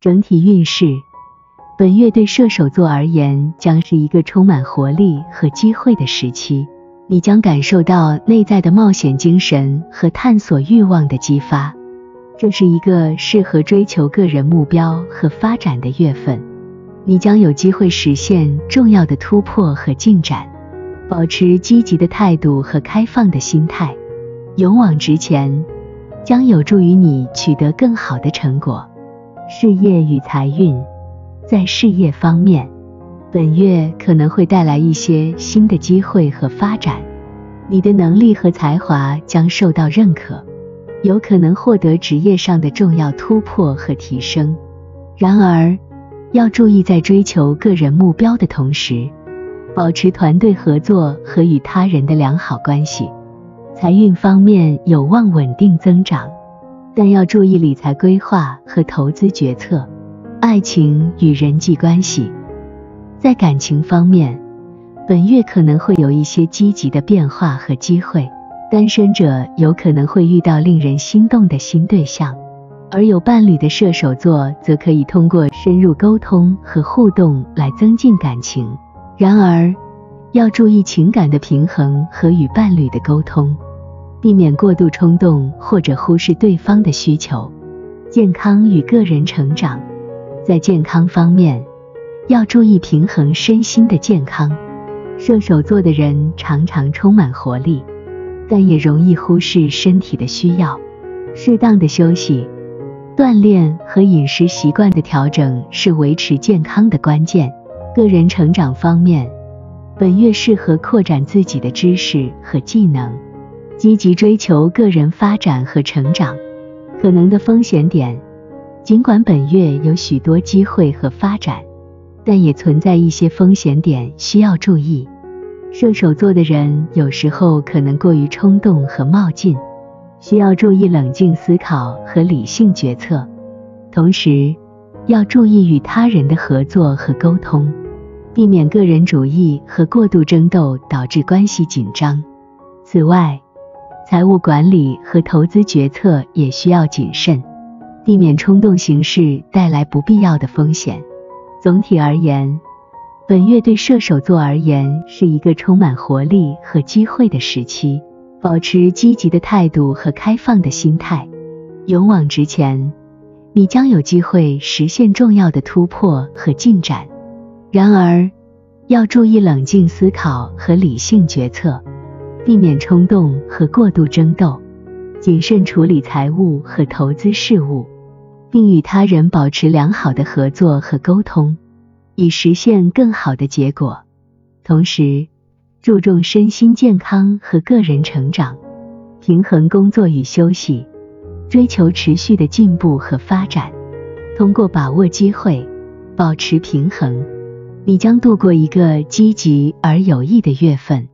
整体运势，本月对射手座而言将是一个充满活力和机会的时期，你将感受到内在的冒险精神和探索欲望的激发。这是一个适合追求个人目标和发展的月份，你将有机会实现重要的突破和进展。保持积极的态度和开放的心态，勇往直前，将有助于你取得更好的成果。事业与财运，在事业方面，本月可能会带来一些新的机会和发展，你的能力和才华将受到认可，有可能获得职业上的重要突破和提升。然而，要注意在追求个人目标的同时，保持团队合作和与他人的良好关系。财运方面有望稳定增长。但要注意理财规划和投资决策。爱情与人际关系，在感情方面，本月可能会有一些积极的变化和机会。单身者有可能会遇到令人心动的新对象，而有伴侣的射手座则可以通过深入沟通和互动来增进感情。然而，要注意情感的平衡和与伴侣的沟通。避免过度冲动或者忽视对方的需求。健康与个人成长，在健康方面要注意平衡身心的健康。射手座的人常常充满活力，但也容易忽视身体的需要。适当的休息、锻炼和饮食习惯的调整是维持健康的关键。个人成长方面，本月适合扩展自己的知识和技能。积极追求个人发展和成长，可能的风险点。尽管本月有许多机会和发展，但也存在一些风险点需要注意。射手座的人有时候可能过于冲动和冒进，需要注意冷静思考和理性决策。同时，要注意与他人的合作和沟通，避免个人主义和过度争斗导致关系紧张。此外，财务管理和投资决策也需要谨慎，避免冲动行事带来不必要的风险。总体而言，本月对射手座而言是一个充满活力和机会的时期。保持积极的态度和开放的心态，勇往直前，你将有机会实现重要的突破和进展。然而，要注意冷静思考和理性决策。避免冲动和过度争斗，谨慎处理财务和投资事务，并与他人保持良好的合作和沟通，以实现更好的结果。同时，注重身心健康和个人成长，平衡工作与休息，追求持续的进步和发展。通过把握机会，保持平衡，你将度过一个积极而有益的月份。